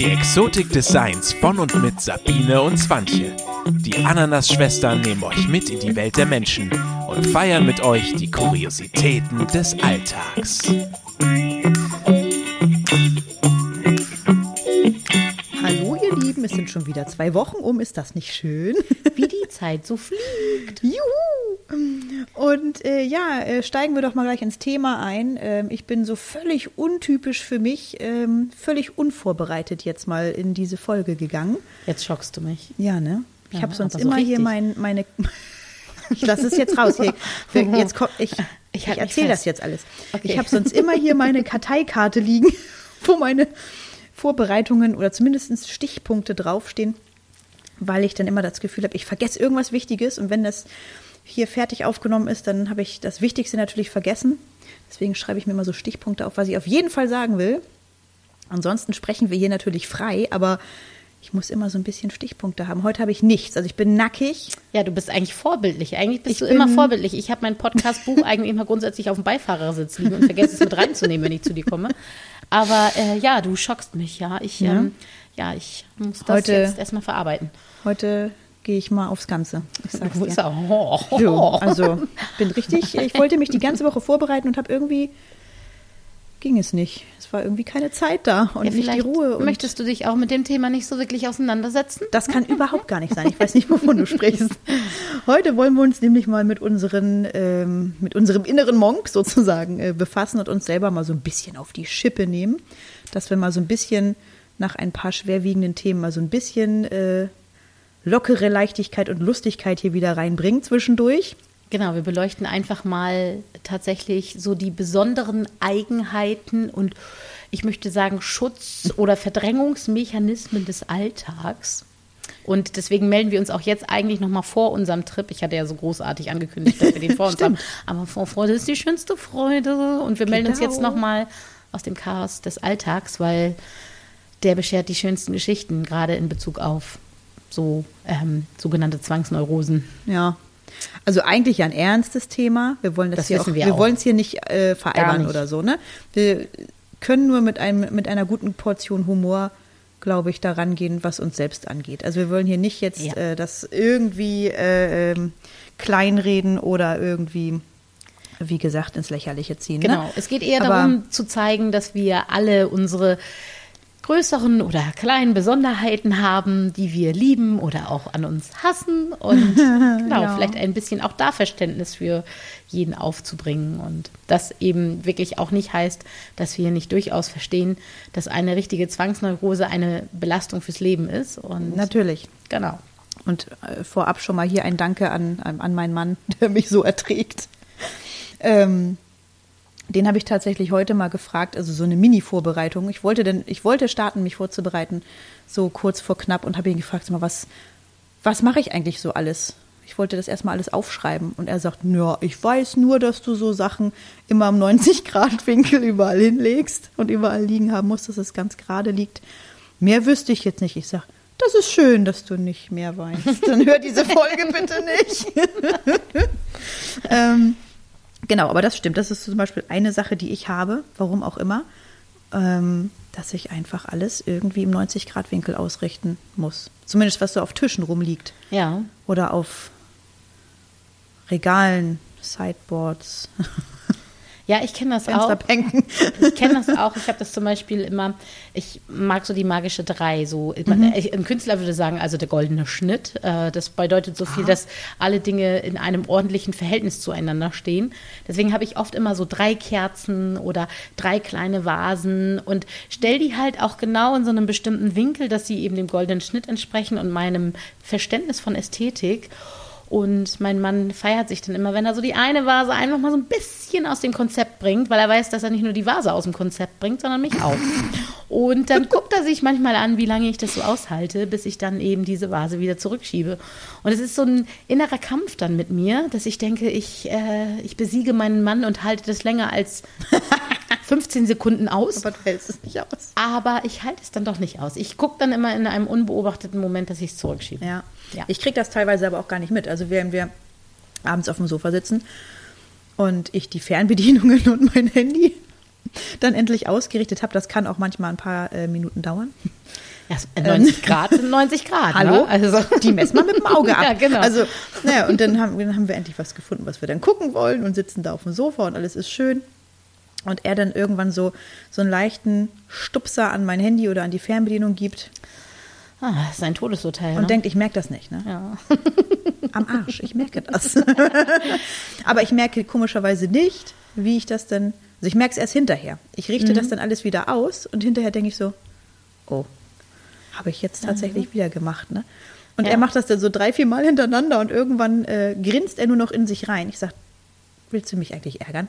Die Exotik des Seins von und mit Sabine und Swantje. Die Ananas-Schwestern nehmen euch mit in die Welt der Menschen und feiern mit euch die Kuriositäten des Alltags. Hallo ihr Lieben, es sind schon wieder zwei Wochen um, ist das nicht schön? Wie die Zeit so fliegt. Juhu! Und äh, ja, äh, steigen wir doch mal gleich ins Thema ein. Ähm, ich bin so völlig untypisch für mich, ähm, völlig unvorbereitet jetzt mal in diese Folge gegangen. Jetzt schockst du mich. Ja, ne? Ich Ja, habe sonst aber so immer hier mein, meine. Ich lasse es jetzt raus. Hier, jetzt komm, ich Ich ich, halt mich erzähle das jetzt alles. Okay. Ich habe sonst immer hier meine Karteikarte liegen, wo meine Vorbereitungen oder zumindest Stichpunkte draufstehen, weil ich dann immer das Gefühl habe, ich vergesse irgendwas Wichtiges und wenn das hier fertig aufgenommen ist, dann habe ich das Wichtigste natürlich vergessen. Deswegen schreibe ich mir immer so Stichpunkte auf, was ich auf jeden Fall sagen will. Ansonsten sprechen wir hier natürlich frei, aber ich muss immer so ein bisschen Stichpunkte haben. Heute habe ich nichts. Also ich bin nackig. Ja, du bist eigentlich vorbildlich. Eigentlich bist Ich du immer vorbildlich. Ich habe mein Podcast-Buch eigentlich immer grundsätzlich auf dem Beifahrersitz liegen und vergesse es mit reinzunehmen, wenn ich zu dir komme. Aber äh, ja, du schockst mich, ja. Ich, Ja. ähm, ja, ich muss das Heute- jetzt erstmal verarbeiten. Heute gehe ich mal aufs Ganze. Ich sag's dir. er? Oh, oh, So, also bin richtig. Ich wollte mich die ganze Woche vorbereiten und habe irgendwie ging es nicht. Es war irgendwie keine Zeit da und ja, nicht die Ruhe. Möchtest du dich auch mit dem Thema nicht so wirklich auseinandersetzen? das kann überhaupt gar nicht sein. Ich weiß nicht, wovon du sprichst. Heute wollen wir uns nämlich mal mit unseren, ähm, mit unserem inneren Monk sozusagen äh, befassen und uns selber mal so ein bisschen auf die Schippe nehmen, dass wir mal so ein bisschen nach ein paar schwerwiegenden Themen mal so ein bisschen äh, lockere Leichtigkeit und Lustigkeit hier wieder reinbringen zwischendurch. Genau, wir beleuchten einfach mal tatsächlich so die besonderen Eigenheiten und ich möchte sagen Schutz- oder Verdrängungsmechanismen des Alltags. Und deswegen melden wir uns auch jetzt eigentlich noch mal vor unserem Trip. Ich hatte ja so großartig angekündigt, dass wir den vor uns haben. Aber Vorfreude ist die schönste Freude. Und wir melden uns jetzt Genau. noch mal aus dem Chaos des Alltags, weil der beschert die schönsten Geschichten, gerade in Bezug auf so ähm, sogenannte Zwangsneurosen. Ja. Also eigentlich ja ein ernstes Thema. Wir wollen das, Das hier auch, wir wir wollen es hier nicht äh, veralbern oder so, ne? Wir können nur mit einem mit einer guten Portion Humor, glaube ich, daran gehen, was uns selbst angeht. Also wir wollen hier nicht jetzt Ja. äh, das irgendwie äh, ähm, kleinreden oder irgendwie wie gesagt ins Lächerliche ziehen. Genau, Ne? es geht eher Aber- darum zu zeigen, dass wir alle unsere größeren oder kleinen Besonderheiten haben, die wir lieben oder auch an uns hassen und genau, Ja. vielleicht ein bisschen auch da Verständnis für jeden aufzubringen und das eben wirklich auch nicht heißt, dass wir nicht durchaus verstehen, dass eine richtige Zwangsneurose eine Belastung fürs Leben ist und Natürlich. genau. Und äh, vorab schon mal hier ein Danke an, an, an meinen Mann, der mich so erträgt. Ähm, den habe ich tatsächlich heute mal gefragt, also so eine Mini-Vorbereitung. Ich wollte denn, ich wollte starten, mich vorzubereiten, so kurz vor knapp und habe ihn gefragt, mal, was, was mache ich eigentlich so alles? Ich wollte das erstmal alles aufschreiben. Und er sagt, ja, ich weiß nur, dass du so Sachen immer am 90-Grad-Winkel überall hinlegst und überall liegen haben musst, dass es ganz gerade liegt. Mehr wüsste ich jetzt nicht. Ich sage, das ist schön, dass du nicht mehr weinst. Dann hör diese Folge bitte nicht. ähm, genau, aber das stimmt. Das ist zum Beispiel eine Sache, die ich habe, warum auch immer, ähm, dass ich einfach alles irgendwie im 90-Grad-Winkel ausrichten muss. Zumindest was so auf Tischen rumliegt Ja, oder auf Regalen, Sideboards, ja, ich kenne das auch. Ich kenne das auch. Ich habe das zum Beispiel immer, ich mag so die magische Drei. So, Mhm. ich- Ein Künstler würde sagen, also der goldene Schnitt. Äh, Das bedeutet so Ah. viel, dass alle Dinge in einem ordentlichen Verhältnis zueinander stehen. Deswegen habe ich oft immer so drei Kerzen oder drei kleine Vasen und stell die halt auch genau in so einem bestimmten Winkel, dass sie eben dem goldenen Schnitt entsprechen und meinem Verständnis von Ästhetik. Und mein Mann feiert sich dann immer, wenn er so die eine Vase einfach mal so ein bisschen aus dem Konzept bringt, weil er weiß, dass er nicht nur die Vase aus dem Konzept bringt, sondern mich auch. Und dann guckt er sich manchmal an, wie lange ich das so aushalte, bis ich dann eben diese Vase wieder zurückschiebe. Und es ist so ein innerer Kampf dann mit mir, dass ich denke, ich, äh, ich besiege meinen Mann und halte das länger als 15 Sekunden aus. Aber du hältst es nicht aus. Aber ich halte es dann doch nicht aus. Ich gucke dann immer in einem unbeobachteten Moment, dass ich es zurückschiebe. Ja. Ja. Ich kriege das teilweise aber auch gar nicht mit. Also während wir abends auf dem Sofa sitzen und ich die Fernbedienungen und mein Handy dann endlich ausgerichtet habe, das kann auch manchmal ein paar äh, Minuten dauern, Ja, 90 Grad sind 90 Grad. Hallo? Ne? Also. Die messen wir mit dem Auge ab. Ja, genau. Also, naja, und dann haben, dann haben wir endlich was gefunden, was wir dann gucken wollen und sitzen da auf dem Sofa und alles ist schön. Und er dann irgendwann so, so einen leichten Stupser an mein Handy oder an die Fernbedienung gibt Ah, das ist ein Todesurteil. und ne? denkt, ich merke das nicht. Ne? ja. Am Arsch, ich merke das. Aber ich merke komischerweise nicht, wie ich das dann. Also ich merke es erst hinterher. Ich richte das dann alles wieder aus und hinterher denke ich so, oh, habe ich jetzt tatsächlich wieder gemacht, ne? Und Ja. er macht das dann so drei, vier Mal hintereinander und irgendwann äh, grinst er nur noch in sich rein. Ich sage, willst du mich eigentlich ärgern?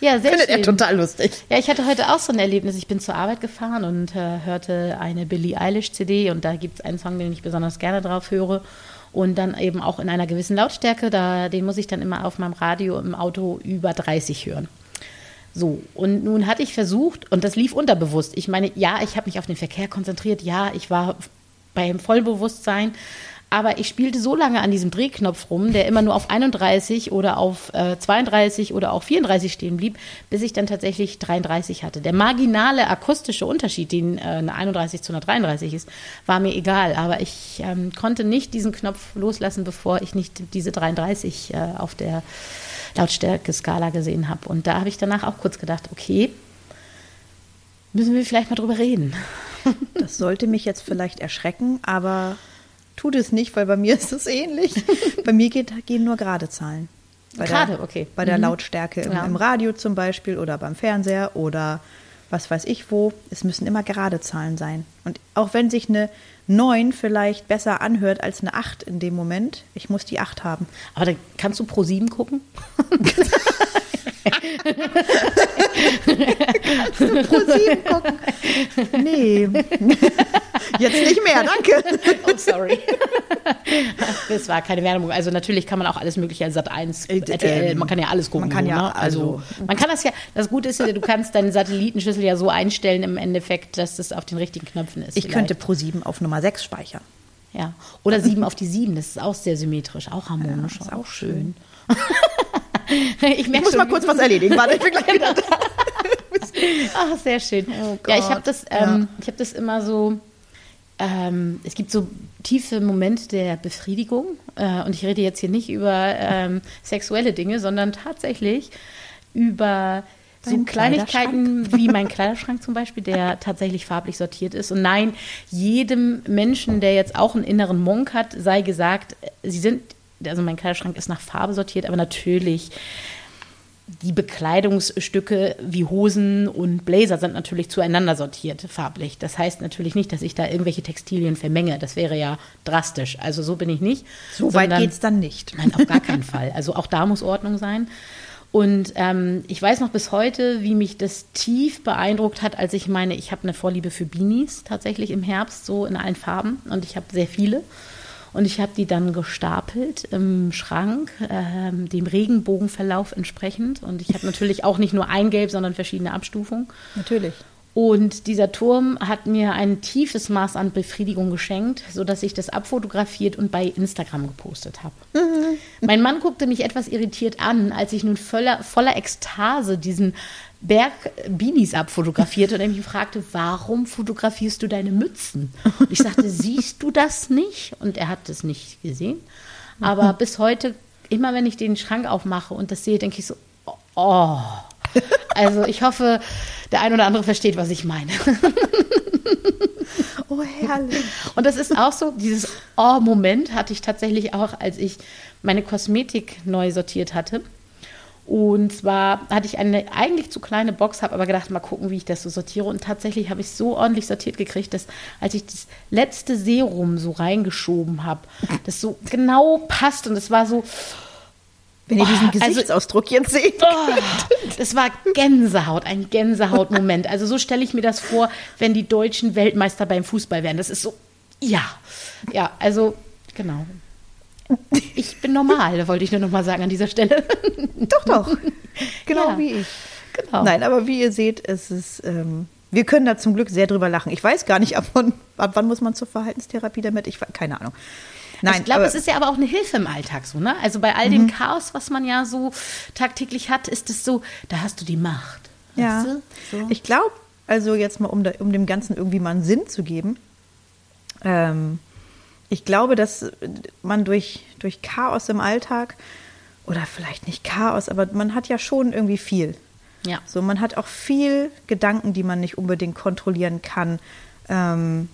ja, sehr Findet schön. er total lustig. Ja, ich hatte heute auch so ein Erlebnis. Ich bin zur Arbeit gefahren und äh, hörte eine Billie Eilish CD und da gibt es einen Song, den ich besonders gerne drauf höre. Und dann eben auch in einer gewissen Lautstärke, da, den muss ich dann immer auf meinem Radio im Auto über 30 hören. So, und nun hatte ich versucht, und das lief unterbewusst. Ich meine, ja, ich habe mich auf den Verkehr konzentriert, ja, ich war beim Vollbewusstsein, aber ich spielte so lange an diesem Drehknopf rum, der immer nur auf 31 oder auf äh, 32 oder auch 34 stehen blieb, bis ich dann tatsächlich 33 hatte. Der marginale akustische Unterschied, den äh, eine 31 zu einer 33 ist, war mir egal, aber ich ähm, konnte nicht diesen Knopf loslassen, bevor ich nicht diese 33 äh, auf der Lautstärke-Skala gesehen habe. Und da habe ich danach auch kurz gedacht, okay, müssen wir vielleicht mal drüber reden. Das sollte mich jetzt vielleicht erschrecken, aber tut es nicht, weil bei mir ist es ähnlich. bei mir geht, gehen nur gerade Zahlen. Bei Gerade, der, okay. Bei der Mhm. Lautstärke im, Ja. im Radio zum Beispiel oder beim Fernseher oder was weiß ich wo. Es müssen immer gerade Zahlen sein. Und auch wenn sich eine 9 vielleicht besser anhört als eine 8 in dem Moment, ich muss die 8 haben. Aber dann kannst du pro 7 gucken? Pro 7 gucken. Nee. Jetzt nicht mehr, danke. Oh, sorry. das war keine Werbung. Also natürlich kann man auch alles mögliche, Sat 1, Äh, RTL, ähm, man kann ja alles gucken. man kann ja, ne? also, man kann das ja, das Gute ist ja, du kannst deinen Satellitenschlüssel ja so einstellen im Endeffekt, dass das auf den richtigen Knöpfen ist. Ich vielleicht. könnte Pro 7 auf Nummer 6 speichern. Ja. Oder 7 auf die 7, das ist auch sehr symmetrisch, auch harmonisch. Ja, ist auch schön. ich Ich muss schon, mal kurz was erledigen. Warte, ich bin gleich wieder da. Ach, sehr schön. Oh ja, ich habe das, ja. ähm, ich habe das immer so. Ähm, es gibt so tiefe Momente der Befriedigung äh, und ich rede jetzt hier nicht über ähm, sexuelle Dinge, sondern tatsächlich über so Kleinigkeiten wie mein Kleiderschrank zum Beispiel, der tatsächlich farblich sortiert ist. Und nein, jedem Menschen, der jetzt auch einen inneren Monk hat, sei gesagt, sie sind, also mein Kleiderschrank ist nach Farbe sortiert, aber natürlich die Bekleidungsstücke wie Hosen und Blazer sind natürlich zueinander sortiert farblich. Das heißt natürlich nicht, dass ich da irgendwelche Textilien vermenge. Das wäre ja drastisch. Also so bin ich nicht. So weit Sondern- geht's dann nicht. Nein, auf gar keinen Fall. Also auch da muss Ordnung sein. Und ähm, ich weiß noch bis heute, wie mich das tief beeindruckt hat, als ich meine, ich habe eine Vorliebe für Beanies tatsächlich im Herbst, so in allen Farben. Und ich habe sehr viele. Und ich habe die dann gestapelt im Schrank, ähm, dem Regenbogenverlauf entsprechend. Und ich habe natürlich auch nicht nur ein Gelb, sondern verschiedene Abstufungen. Natürlich. Und dieser Turm hat mir ein tiefes Maß an Befriedigung geschenkt, sodass ich das abfotografiert und bei Instagram gepostet habe. Mein Mann guckte mich etwas irritiert an, als ich nun voller, voller Ekstase diesen Berg Beanies abfotografierte und er mich fragte, warum fotografierst du deine Mützen? Und ich sagte, siehst du das nicht? Und er hat es nicht gesehen. Aber bis heute, immer wenn ich den Schrank aufmache und das sehe, denke ich so, oh. Also ich hoffe, der ein oder andere versteht, was ich meine. Oh, herrlich. Und das ist auch so, dieses Oh-Moment hatte ich tatsächlich auch, als ich meine Kosmetik neu sortiert hatte. Und zwar hatte ich eine eigentlich zu kleine Box, habe aber gedacht, mal gucken, wie ich das so sortiere. Und tatsächlich habe ich so ordentlich sortiert gekriegt, dass als ich das letzte Serum so reingeschoben habe, das so genau passt. Und es war so, Wenn ihr diesen Oh, also- Gesichtsausdruck jetzt seht. Oh, das war Gänsehaut, ein Gänsehautmoment. Also so stelle ich mir das vor, wenn die deutschen Weltmeister beim Fußball wären. Das ist so, ja, ja, also genau. Ich bin normal, wollte ich nur noch mal sagen an dieser Stelle. Doch, doch. Genau Ja. wie ich. Genau. Nein, aber wie ihr seht, es ist, ähm, wir können da zum Glück sehr drüber lachen. Ich weiß gar nicht, ab wann, ab wann muss man zur Verhaltenstherapie damit? Ich keine Ahnung. Nein, ich glaube, es ist ja aber auch eine Hilfe im Alltag so, ne? Also bei all dem Chaos, was man ja so tagtäglich hat, ist es so, da hast du die Macht. Ja, so. ich glaube, Also jetzt mal, um, da, um dem Ganzen irgendwie mal einen Sinn zu geben. Ähm, ich glaube, dass man durch, durch Chaos im Alltag, oder vielleicht nicht Chaos, aber man hat ja schon irgendwie viel. Ja. So, man hat auch viel Gedanken, die man nicht unbedingt kontrollieren kann. Ähm,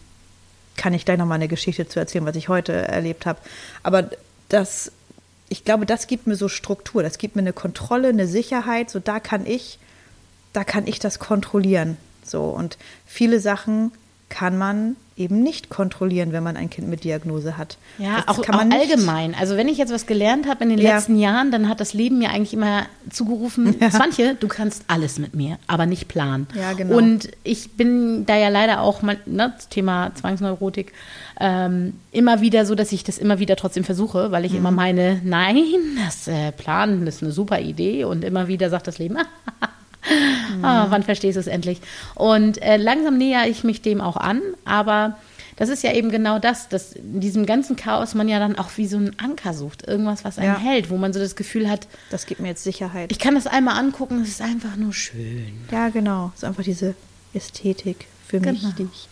kann ich gleich noch mal eine Geschichte zu erzählen, was ich heute erlebt habe. Aber das, ich glaube, das gibt mir so Struktur, das gibt mir eine Kontrolle, eine Sicherheit. So, da kann ich, da kann ich das kontrollieren. So und viele Sachen kann man eben nicht kontrollieren, wenn man ein Kind mit Diagnose hat. Ja, das auch, kann man auch allgemein. Also wenn ich jetzt was gelernt habe in den Ja. letzten Jahren, dann hat das Leben mir eigentlich immer zugerufen, Swantje, du kannst alles mit mir, aber nicht planen. Ja, genau. Und ich bin da ja leider auch mal, ne, das Thema Zwangsneurotik, ähm, immer wieder so, dass ich das immer wieder trotzdem versuche, weil ich Mhm. immer meine, nein, das äh, Planen ist eine super Idee und immer wieder sagt das Leben, ah, wann verstehst du es endlich? Und äh, langsam näher ich mich dem auch an, aber das ist ja eben genau das, dass in diesem ganzen Chaos man ja dann auch wie so einen Anker sucht, irgendwas, was einen Ja. hält, wo man so das Gefühl hat, Das gibt mir jetzt Sicherheit. ich kann das einmal angucken, es ist einfach nur schön. ja, genau. So einfach diese Ästhetik für mich, Genau. die ich,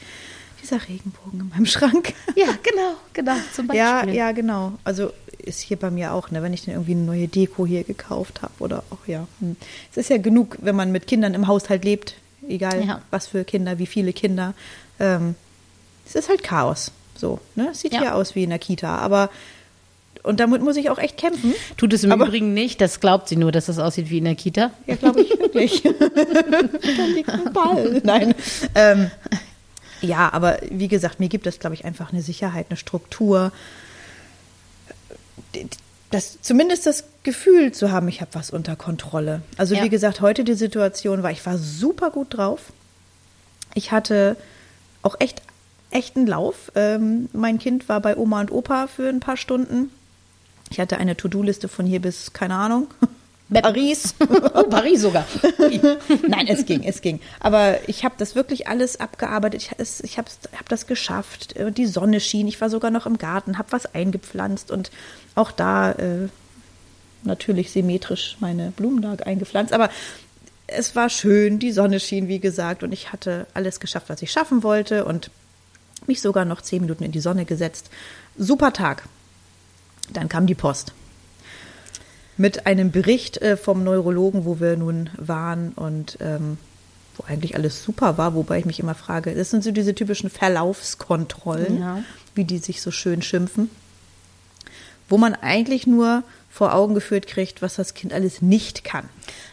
dieser Regenbogen in meinem Schrank. Ja, genau, genau, zum Beispiel. Ja, ja, genau. Also ist hier bei mir auch, ne, wenn ich dann irgendwie eine neue Deko hier gekauft habe oder auch ja. hm. Es ist ja genug, wenn man mit Kindern im Haushalt lebt, egal Ja. was für Kinder, wie viele Kinder. Ähm, es ist halt Chaos. So, ne? Es sieht Ja. hier aus wie in der Kita, aber und damit muss ich auch echt kämpfen. Tut es im Aber- Übrigen nicht, das glaubt sie nur, dass das aussieht wie in der Kita. Ja, glaube ich wirklich. da liegt ein Ball. Nein. Ähm, ja, aber wie gesagt, mir gibt es, glaube ich, einfach eine Sicherheit, eine Struktur. Das, zumindest das Gefühl zu haben, ich habe was unter Kontrolle. Also Ja. wie gesagt, heute die Situation war, ich war super gut drauf. Ich hatte auch echt, echt einen Lauf. Ähm, mein Kind war bei Oma und Opa für ein paar Stunden. Ich hatte eine To-Do-Liste von hier bis, keine Ahnung, Paris. Oh, Paris sogar. Nein, es ging, es ging. Aber ich habe das wirklich alles abgearbeitet. Ich, ich habe hab das geschafft. Äh, Die Sonne schien. Ich war sogar noch im Garten, habe was eingepflanzt und auch da äh, natürlich symmetrisch meine Blumenlage eingepflanzt. Aber es war schön. Die Sonne schien, wie gesagt, und ich hatte alles geschafft, was ich schaffen wollte und mich sogar noch zehn Minuten in die Sonne gesetzt. Super Tag. Dann kam die Post mit einem Bericht äh, vom Neurologen, wo wir nun waren und ähm, wo eigentlich alles super war, wobei ich mich immer frage, das sind so diese typischen Verlaufskontrollen, Ja. wie die sich so schön schimpfen, wo man eigentlich nur vor Augen geführt kriegt, was das Kind alles nicht kann.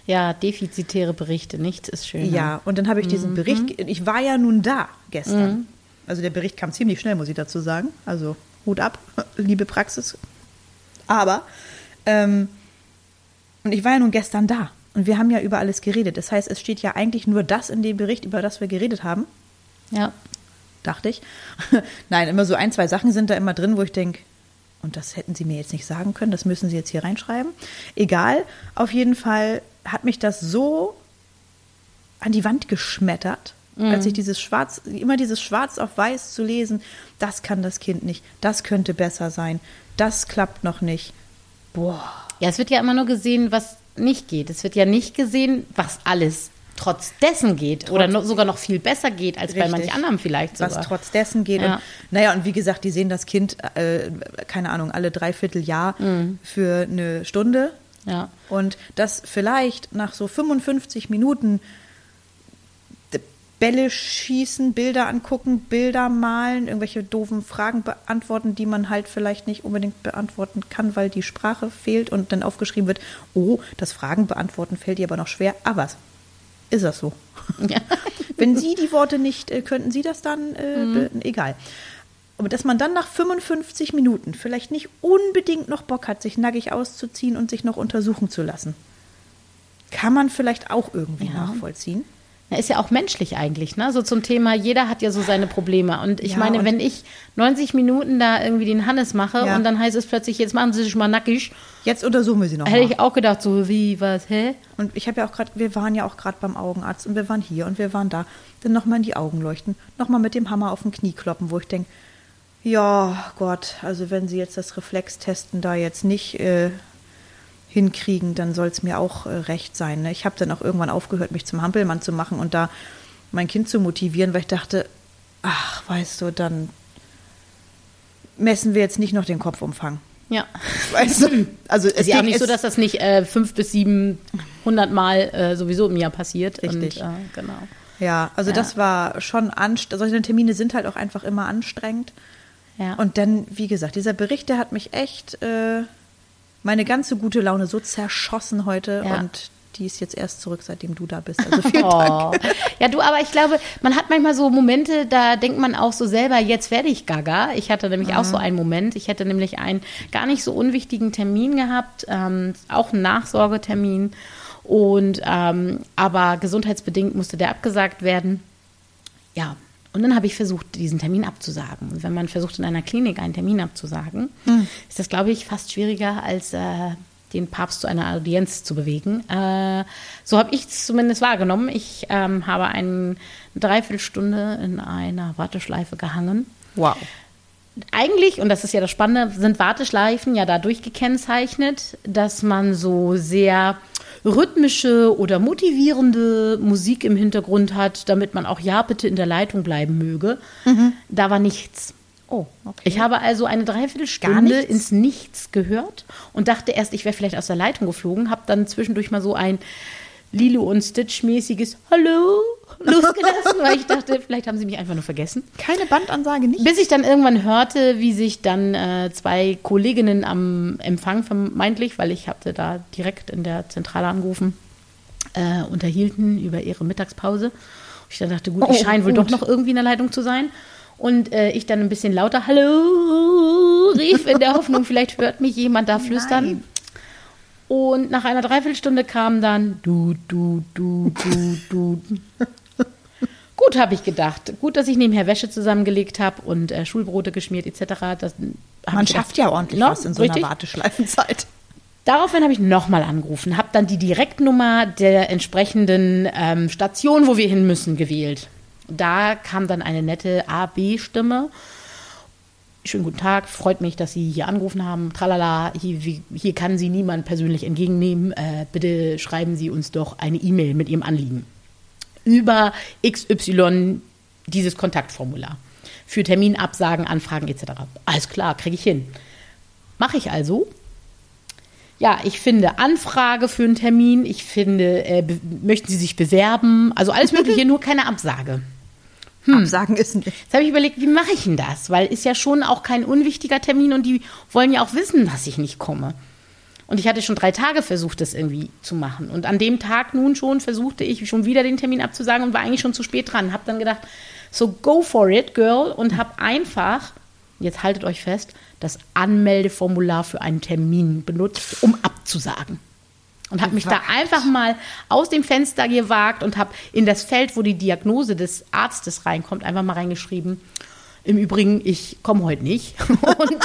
Ja, defizitäre Berichte, nichts ist schöner. Ja, und dann habe ich diesen Bericht, ge- ich war ja nun da gestern. Also der Bericht kam ziemlich schnell, muss ich dazu sagen. Also Hut ab, liebe Praxis. Aber, ähm, und ich war ja nun gestern da. Und wir haben ja über alles geredet. Das heißt, es steht ja eigentlich nur das in dem Bericht, über das wir geredet haben, Ja. dachte ich. Nein, immer so ein, zwei Sachen sind da immer drin, wo ich denke, und das hätten Sie mir jetzt nicht sagen können, das müssen Sie jetzt hier reinschreiben. Egal, auf jeden Fall hat mich das so an die Wand geschmettert, als ich dieses Schwarz, immer dieses Schwarz auf Weiß zu lesen, das kann das Kind nicht, das könnte besser sein, das klappt noch nicht. Boah. Ja, es wird ja immer nur gesehen, was nicht geht. Es wird ja nicht gesehen, was alles trotz dessen geht oder noch, sogar noch viel besser geht als bei Richtig. manch anderem vielleicht sogar. was trotz dessen geht. Ja. Und, naja, und wie gesagt, die sehen das Kind, äh, keine Ahnung, alle dreiviertel Jahr für eine Stunde. ja. Und das vielleicht nach so 55 Minuten Bälle schießen, Bilder angucken, Bilder malen, irgendwelche doofen Fragen beantworten, die man halt vielleicht nicht unbedingt beantworten kann, weil die Sprache fehlt und dann aufgeschrieben wird, oh, das Fragen beantworten fällt dir aber noch schwer. Aber ist das so? Ja. Wenn Sie die Worte nicht, äh, könnten Sie das dann, äh, be- egal. Aber dass man dann nach 55 Minuten vielleicht nicht unbedingt noch Bock hat, sich nackig auszuziehen und sich noch untersuchen zu lassen, kann man vielleicht auch irgendwie Ja. nachvollziehen. Ja, ist ja auch menschlich eigentlich, ne? So zum Thema, jeder hat ja so seine Probleme. Und ich Ja, meine, und- wenn ich 90 Minuten da irgendwie den Hannes mache Ja. und dann heißt es plötzlich, jetzt machen Sie sich mal nackig, Jetzt untersuchen wir sie noch hätte mal. ich auch gedacht, so wie, was, hä? Und ich habe ja auch gerade, wir waren ja auch gerade beim Augenarzt und wir waren hier und wir waren da. Dann nochmal in die Augen leuchten, nochmal mit dem Hammer auf den Knie kloppen, wo ich denke, ja Gott, also wenn sie jetzt das Reflextesten da jetzt nicht äh, hinkriegen, dann soll es mir auch äh, recht sein. Ne? Ich habe dann auch irgendwann aufgehört, mich zum Hampelmann zu machen und da mein Kind zu motivieren, weil ich dachte, ach, weißt du, dann messen wir jetzt nicht noch den Kopfumfang. Ja. Weißt du? Also Es ist ja auch nicht so, dass das nicht äh, fünf bis siebenhundert Mal äh, sowieso im Jahr passiert. Richtig. Und, äh, genau. Ja, also Ja. das war schon anstrengend. Solche Termine sind halt auch einfach immer anstrengend. Ja. Und dann, wie gesagt, dieser Bericht, der hat mich echt äh, meine ganze gute Laune so zerschossen heute. Ja. Und die ist jetzt erst zurück, seitdem du da bist. Also vielen Oh. Dank. Ja, du, aber ich glaube, man hat manchmal so Momente, da denkt man auch so selber, jetzt werde ich gaga. Ich hatte nämlich auch so einen Moment. Ich hätte nämlich einen gar nicht so unwichtigen Termin gehabt, ähm, auch einen Nachsorgetermin. Und ähm, aber gesundheitsbedingt musste der abgesagt werden. Ja, und dann habe ich versucht, diesen Termin abzusagen. Und wenn man versucht, in einer Klinik einen Termin abzusagen, ist das, glaube ich, fast schwieriger, als äh, den Papst zu einer Audienz zu bewegen. Äh, so habe ich es zumindest wahrgenommen. Ich ähm, habe eine Dreiviertelstunde in einer Warteschleife gehangen. Wow. Eigentlich, und das ist ja das Spannende, sind Warteschleifen ja dadurch gekennzeichnet, dass man so sehr rhythmische oder motivierende Musik im Hintergrund hat, damit man auch ja bitte in der Leitung bleiben möge. Da war nichts. Oh, okay. Ich habe also eine Dreiviertelstunde nichts? ins Nichts gehört und dachte erst, ich wäre vielleicht aus der Leitung geflogen, habe dann zwischendurch mal so ein Lilo und Stitch-mäßiges Hallo losgelassen, weil ich dachte, vielleicht haben sie mich einfach nur vergessen. Keine Bandansage, nicht? Bis ich dann irgendwann hörte, wie sich dann äh, zwei Kolleginnen am Empfang vermeintlich, weil ich hatte da direkt in der Zentrale angerufen, äh, unterhielten über ihre Mittagspause. Ich dann dachte, gut, ich Oh, scheine wohl doch noch irgendwie in der Leitung zu sein. Und äh, ich dann ein bisschen lauter Hallo rief in der Hoffnung, vielleicht hört mich jemand da flüstern. Nein. Und nach einer Dreiviertelstunde kam dann du, du, du, du, du. Gut, habe ich gedacht. Gut, dass ich nebenher Wäsche zusammengelegt habe und äh, Schulbrote geschmiert etc. Das, Man schafft ja ordentlich no, was in so richtig. einer Warteschleifenzeit. Daraufhin habe ich nochmal angerufen, habe dann die Direktnummer der entsprechenden ähm, Station, wo wir hin müssen, gewählt. Da kam dann eine nette A-B-Stimme. Schönen guten Tag, freut mich, dass Sie hier angerufen haben. Tralala, hier, hier kann Sie niemand persönlich entgegennehmen. Äh, bitte schreiben Sie uns doch eine E-Mail mit Ihrem Anliegen. Über XY dieses Kontaktformular. Für Terminabsagen, Anfragen etc. Alles klar, kriege ich hin. Mache ich also. Ja, ich finde Anfrage für einen Termin. Ich finde, äh, möchten Sie sich bewerben? Also alles Mögliche, nur keine Absage. Absagen ist nicht. Jetzt habe ich überlegt, wie mache ich denn das? Weil ist ja schon auch kein unwichtiger Termin und die wollen ja auch wissen, dass ich nicht komme. Und ich hatte schon drei Tage versucht, das irgendwie zu machen. Und an dem Tag nun schon versuchte ich schon wieder den Termin abzusagen und war eigentlich schon zu spät dran. Habe dann gedacht, so go for it, girl. Und habe einfach, jetzt haltet euch fest, das Anmeldeformular für einen Termin benutzt, um abzusagen. Und habe mich da einfach mal aus dem Fenster gewagt und habe in das Feld, wo die Diagnose des Arztes reinkommt, einfach mal reingeschrieben. Im Übrigen, ich komme heute nicht. Und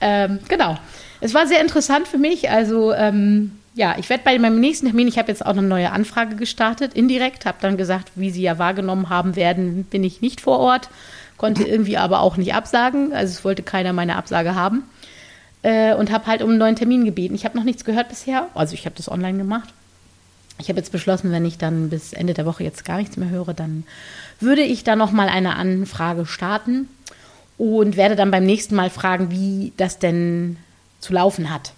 ähm, genau. Es war sehr interessant für mich. Also ähm, ja, ich werde bei meinem nächsten Termin, ich habe jetzt auch eine neue Anfrage gestartet, indirekt, habe dann gesagt, wie Sie ja wahrgenommen haben werden, bin ich nicht vor Ort, konnte irgendwie aber auch nicht absagen. Also es wollte keiner meine Absage haben äh, und habe halt um einen neuen Termin gebeten. Ich habe noch nichts gehört bisher. Also ich habe das online gemacht. Ich habe jetzt beschlossen, wenn ich dann bis Ende der Woche jetzt gar nichts mehr höre, dann würde ich da noch mal eine Anfrage starten und werde dann beim nächsten Mal fragen, wie das denn zu laufen hat.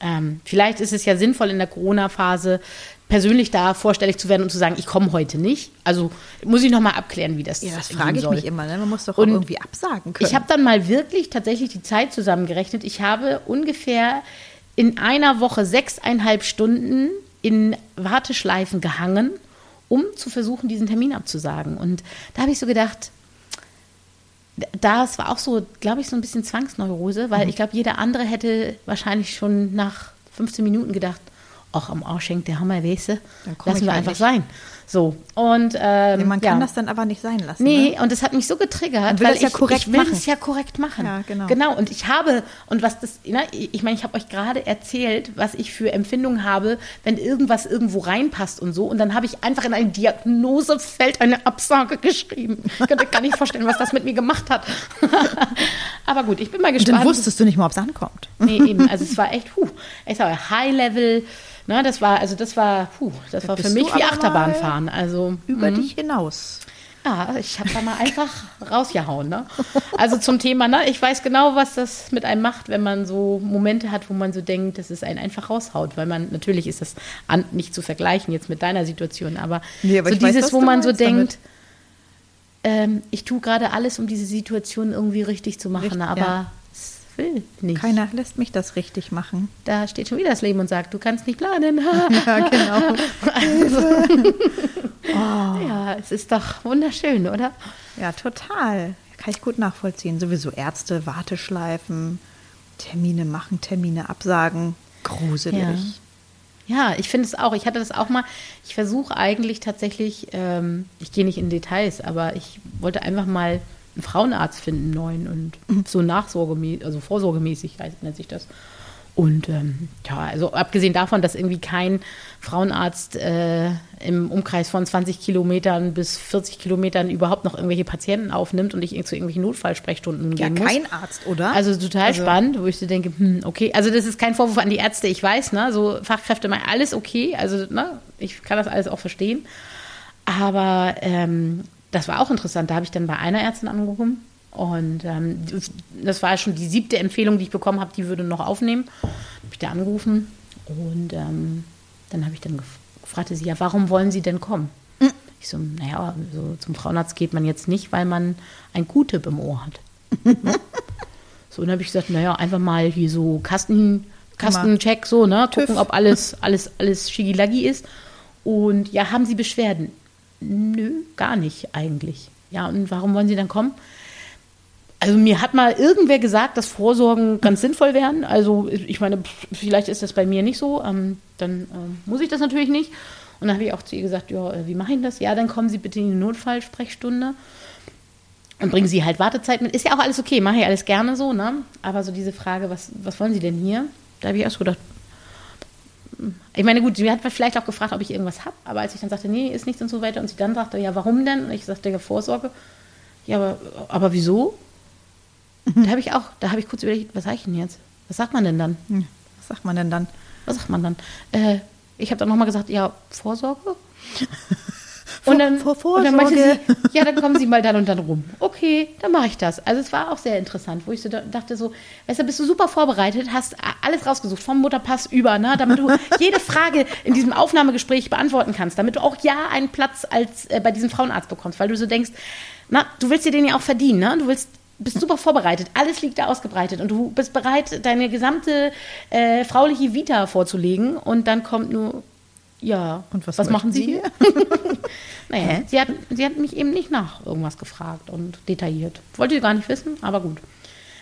Ähm, vielleicht ist es ja sinnvoll in der Corona-Phase persönlich da vorstellig zu werden und zu sagen, ich komme heute nicht. Also muss ich noch mal abklären, wie das Ja, das frage ich soll. mich immer. Ne? Man muss doch Und irgendwie absagen können. Ich habe dann mal wirklich tatsächlich die Zeit zusammengerechnet. Ich habe ungefähr in einer Woche sechseinhalb Stunden in Warteschleifen gehangen, um zu versuchen, diesen Termin abzusagen. Und da habe ich so gedacht, das war auch so, glaube ich, so ein bisschen Zwangsneurose, weil ich glaube, jeder andere hätte wahrscheinlich schon nach 15 Minuten gedacht, ach, am Arsch hängt der Hammer, weißt du? Lassen ich wir halt einfach nicht. sein. So, und ähm, Nee, man kann ja. das dann aber nicht sein lassen. Nee, Ne? und das hat mich so getriggert, weil das ja ich, ich will machen. es ja korrekt machen. Ja, genau. Genau, und ich habe, und was das, ne, ich meine, ich habe euch gerade erzählt, was ich für Empfindungen habe, wenn irgendwas irgendwo reinpasst und so. Und dann habe ich einfach in ein Diagnosefeld eine Absage geschrieben. Ich könnte gar nicht vorstellen, was das mit mir gemacht hat. Aber gut, ich bin mal Und gespannt. dann wusstest du nicht mal, ob es ankommt. Nee, eben. Also es war echt, huh, ich sage, High-Level Na, das war, also das war, puh, das Da war für mich wie aber Achterbahn mal fahren. Also Über mhm. dich hinaus. Ja, ich habe da mal einfach rausgehauen. Ne? Also zum Thema, ne? ich weiß genau, was das mit einem macht, wenn man so Momente hat, wo man so denkt, dass es einen einfach raushaut. Weil man, natürlich ist das an, nicht zu vergleichen jetzt mit deiner Situation, aber, Nee, aber so weiß, dieses, was wo man so denkt, ähm, ich tue gerade alles, um diese Situation irgendwie richtig zu machen, Richtig, aber ja. Will nicht. Keiner lässt mich das richtig machen. Da steht schon wieder das Leben und sagt, du kannst nicht planen. Ja, genau. also, Ja, es ist doch wunderschön, oder? Ja, total. Kann ich gut nachvollziehen. Sowieso Ärzte, Warteschleifen, Termine machen, Termine absagen. Gruselig. Ja, ich finde es auch. Ich hatte das auch mal. Ich versuche eigentlich tatsächlich, ähm, ich gehe nicht in Details, aber ich wollte einfach mal einen Frauenarzt finden, neuen und so nachsorgemäßig, also vorsorgemäßig heißt, nennt sich das. Und ähm, ja, also abgesehen davon, dass irgendwie kein Frauenarzt äh, im Umkreis von 20 Kilometern bis 40 Kilometern überhaupt noch irgendwelche Patienten aufnimmt und ich zu irgendwelchen Notfallsprechstunden Ja, gehen muss. kein Arzt, oder? Also total Also- spannend, wo ich so denke, hm, okay, also das ist kein Vorwurf an die Ärzte, ich weiß, ne, so Fachkräfte mal alles okay, also ne, ich kann das alles auch verstehen. Aber ähm, das war auch interessant, da habe ich dann bei einer Ärztin angerufen und ähm, das war schon die siebte Empfehlung, die ich bekommen habe, die würde noch aufnehmen. Habe ich da angerufen und ähm, dann habe ich dann gef fragte sie, ja, warum wollen Sie denn kommen? Ich so, naja, so zum Frauenarzt geht man jetzt nicht, weil man ein Q-Tip im Ohr hat. So, und dann habe ich gesagt, naja, einfach mal hier so Kasten, Kastencheck, so, ne? Gucken, TÜV. ob alles, alles, alles schigilagi ist. Und ja, haben Sie Beschwerden? Nö, gar nicht eigentlich. Ja, und warum wollen Sie dann kommen? Also mir hat mal irgendwer gesagt, dass Vorsorgen ganz sinnvoll wären. Also ich meine, vielleicht ist das bei mir nicht so. Ähm, dann ähm, muss ich das natürlich nicht. Und dann habe ich auch zu ihr gesagt, ja, äh, wie mache ich das? Ja, dann kommen Sie bitte in die Notfallsprechstunde und bringen Sie halt Wartezeit mit. Ist ja auch alles okay, mache ich alles gerne so, ne? Aber so diese Frage, was, was wollen Sie denn hier? Da habe ich erst gedacht. Ich meine, gut, sie hat vielleicht auch gefragt, ob ich irgendwas habe, aber als ich dann sagte, nee, ist nichts und so weiter, und sie dann sagte, ja, warum denn? Und ich sagte, ja, Vorsorge. Ja, aber, aber wieso? Da habe ich auch, da habe ich kurz überlegt, was sage ich denn jetzt? Was sagt man denn dann? Was sagt man denn dann? Was sagt man dann? Äh, ich habe dann nochmal gesagt, ja, Vorsorge. Und dann, Vor- und dann meinte sie, ja, dann kommen Sie mal dann und dann rum. Okay, dann mache ich das. Also es war auch sehr interessant, wo ich so da- dachte so, weißt du, bist du super vorbereitet, hast alles rausgesucht, vom Mutterpass über, ne, damit du jede Frage in diesem Aufnahmegespräch beantworten kannst, damit du auch ja einen Platz als äh, bei diesem Frauenarzt bekommst, weil du so denkst, na, du willst dir den ja auch verdienen, ne? Du willst bist super vorbereitet, alles liegt da ausgebreitet und du bist bereit, deine gesamte äh, frauliche Vita vorzulegen und dann kommt nur, ja, Und was machen möchten Sie Sie hier? naja, sie hat, sie hat mich eben nicht nach irgendwas gefragt und detailliert. Wollte sie gar nicht wissen, aber gut.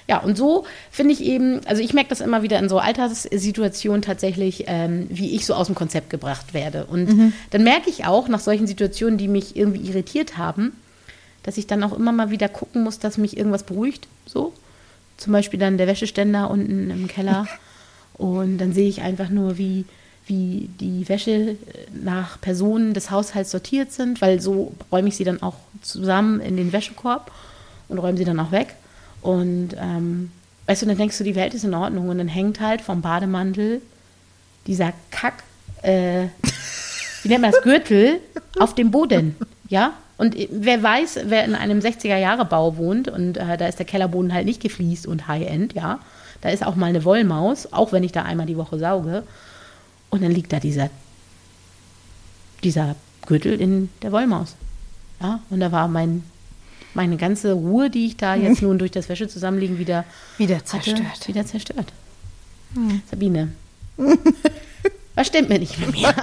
Ja, und so finde ich eben, also ich merke das immer wieder in so Alltagssituationen tatsächlich, ähm, wie ich so aus dem Konzept gebracht werde. Und dann merke ich auch nach solchen Situationen, die mich irgendwie irritiert haben, dass ich dann auch immer mal wieder gucken muss, dass mich irgendwas beruhigt. So. Zum Beispiel dann der Wäscheständer unten im Keller. Und dann sehe ich einfach nur, wie, wie die Wäsche äh, nach Personen des Haushalts sortiert sind, weil so räume ich sie dann auch zusammen in den Wäschekorb und räume sie dann auch weg. Und ähm, weißt du, dann denkst du, die Welt ist in Ordnung und dann hängt halt vom Bademantel dieser Kack, äh, wie nennt man das, Gürtel auf dem Boden. Ja? Und wer weiß, wer in einem 60er-Jahre-Bau wohnt und äh, da ist der Kellerboden halt nicht gefliest und High-End, ja. Da ist auch mal eine Wollmaus, auch wenn ich da einmal die Woche sauge. Und dann liegt da dieser, dieser Gürtel in der Wollmaus. Ja, und da war mein, meine ganze Ruhe, die ich da jetzt nun durch das Wäsche zusammenlegen wieder Wieder hatte, zerstört. wieder zerstört. Sabine. Was stimmt mir nicht mit mir?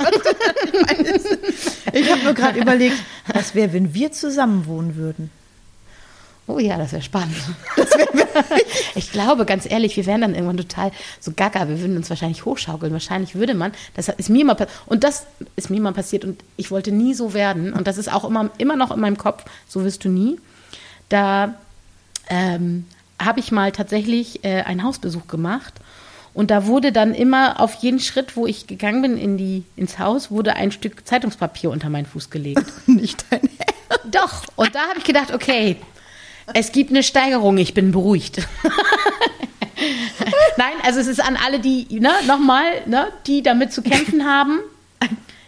Ich habe nur gerade überlegt, was wäre, wenn wir zusammen wohnen würden? Oh ja, das wäre spannend. ich glaube, ganz ehrlich, wir wären dann irgendwann total so gaga. Wir würden uns wahrscheinlich hochschaukeln. Wahrscheinlich würde man, das ist mir mal passiert, und das ist mir mal passiert und ich wollte nie so werden. Und das ist auch immer, immer noch in meinem Kopf, so wirst du nie. Da ähm, habe ich mal tatsächlich äh, einen Hausbesuch gemacht. Und da wurde dann immer auf jeden Schritt, wo ich gegangen bin in die, ins Haus, wurde ein Stück Zeitungspapier unter meinen Fuß gelegt. Nicht dein Ernst. Doch. Und da habe ich gedacht, okay, es gibt eine Steigerung, ich bin beruhigt. Nein, also es ist an alle, die, ne, nochmal, ne, die damit zu kämpfen haben.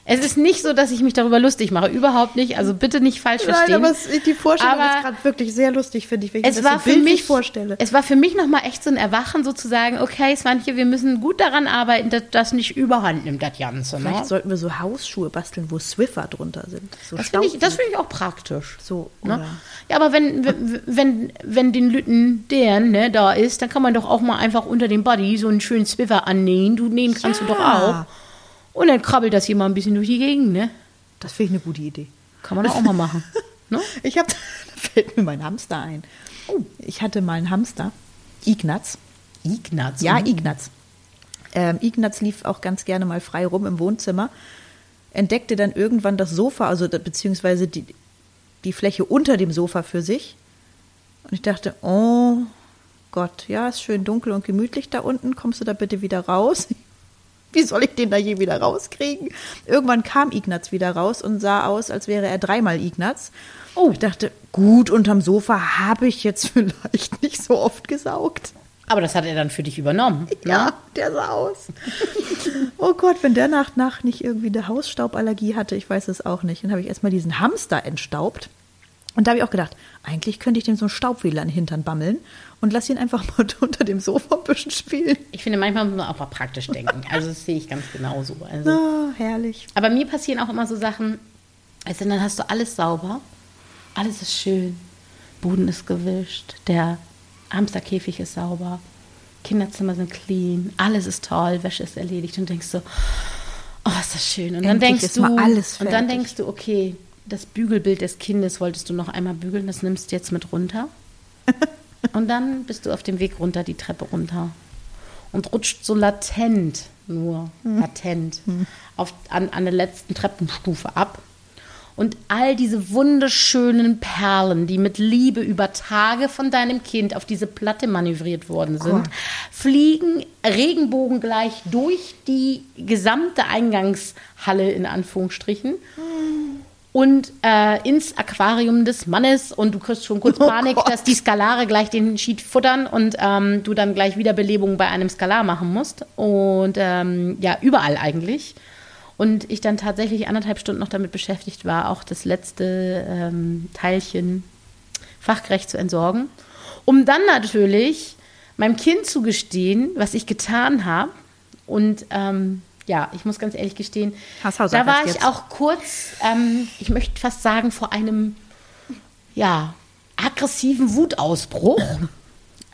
Es ist nicht so, dass ich mich darüber lustig mache. Überhaupt nicht. Also bitte nicht falsch verstehen. Nein, aber es, die Vorstellung Aber ist gerade wirklich sehr lustig, finde ich, wenn ich es mir war das für so bildlich mich vorstelle. Es war für mich nochmal echt so ein Erwachen, sozusagen, okay, Svantje, wir müssen gut daran arbeiten, dass das nicht überhand nimmt, das Ganze. Ne? Vielleicht sollten wir so Hausschuhe basteln, wo Swiffer drunter sind. So Das finde ich, das finde ich auch praktisch. so, Ne? Ja, aber wenn, wenn, wenn, wenn den Lütten deren ne, da ist, dann kann man doch auch mal einfach unter dem Body so einen schönen Zwiffer annähen. Du nähen kannst du doch auch. Und dann krabbelt das hier mal ein bisschen durch die Gegend, ne? Das finde ich eine gute Idee. Kann man doch auch mal machen. Ne? Ich habe, da fällt mir mein Hamster ein. Oh, ich hatte mal einen Hamster, Ignaz. Ignaz. Ja, mhm. Ignaz. Ähm, Ignaz lief auch ganz gerne mal frei rum im Wohnzimmer, entdeckte dann irgendwann das Sofa, also beziehungsweise die, die Fläche unter dem Sofa für sich. Und ich dachte, oh Gott, ja, ist schön dunkel und gemütlich da unten. Kommst du da bitte wieder raus? Wie soll ich den da je wieder rauskriegen? Irgendwann kam Ignaz wieder raus und sah aus, als wäre er dreimal Ignaz. Oh, ich dachte, gut, unterm Sofa habe ich jetzt vielleicht nicht so oft gesaugt. Aber das hat er dann für dich übernommen. Ne? Ja, der sah aus. oh Gott, wenn der nach Nacht nicht irgendwie eine Hausstauballergie hatte, ich weiß es auch nicht. Dann habe ich erstmal diesen Hamster entstaubt. Und da habe ich auch gedacht, eigentlich könnte ich dem so einen Staubwedel an den Hintern bammeln und lass ihn einfach mal unter dem Sofa ein bisschen spielen. Ich finde, manchmal muss man auch mal praktisch denken. Also das sehe ich ganz genauso. Also. Ah, herrlich. Aber mir passieren auch immer so Sachen, also dann hast du alles sauber, alles ist schön, Boden ist gewischt, der Hamsterkäfig ist sauber, Kinderzimmer sind clean, alles ist toll, Wäsche ist erledigt und denkst so, oh, ist das schön. Und dann Endlich denkst du, und dann denkst du, okay, das Bügelbild des Kindes wolltest du noch einmal bügeln, das nimmst du jetzt mit runter. und dann bist du auf dem Weg runter, die Treppe runter und rutscht so latent, nur latent, auf, an, an der letzten Treppenstufe ab. Und all diese wunderschönen Perlen, die mit Liebe über Tage von deinem Kind auf diese Platte manövriert worden sind, fliegen regenbogengleich durch die gesamte Eingangshalle in Anführungsstrichen und äh, ins Aquarium des Mannes und du kriegst schon kurz Panik, Gott. dass die Skalare gleich den Sheet futtern und ähm, du dann gleich Wiederbelebung bei einem Skalar machen musst. Und ähm, ja, überall eigentlich. Und ich dann tatsächlich anderthalb Stunden noch damit beschäftigt war, auch das letzte ähm, Teilchen fachgerecht zu entsorgen. Um dann natürlich meinem Kind zu gestehen, was ich getan habe. Und ähm, ja, ich muss ganz ehrlich gestehen, Hast da war ich jetzt. auch kurz, ähm, ich möchte fast sagen, vor einem ja, aggressiven Wutausbruch.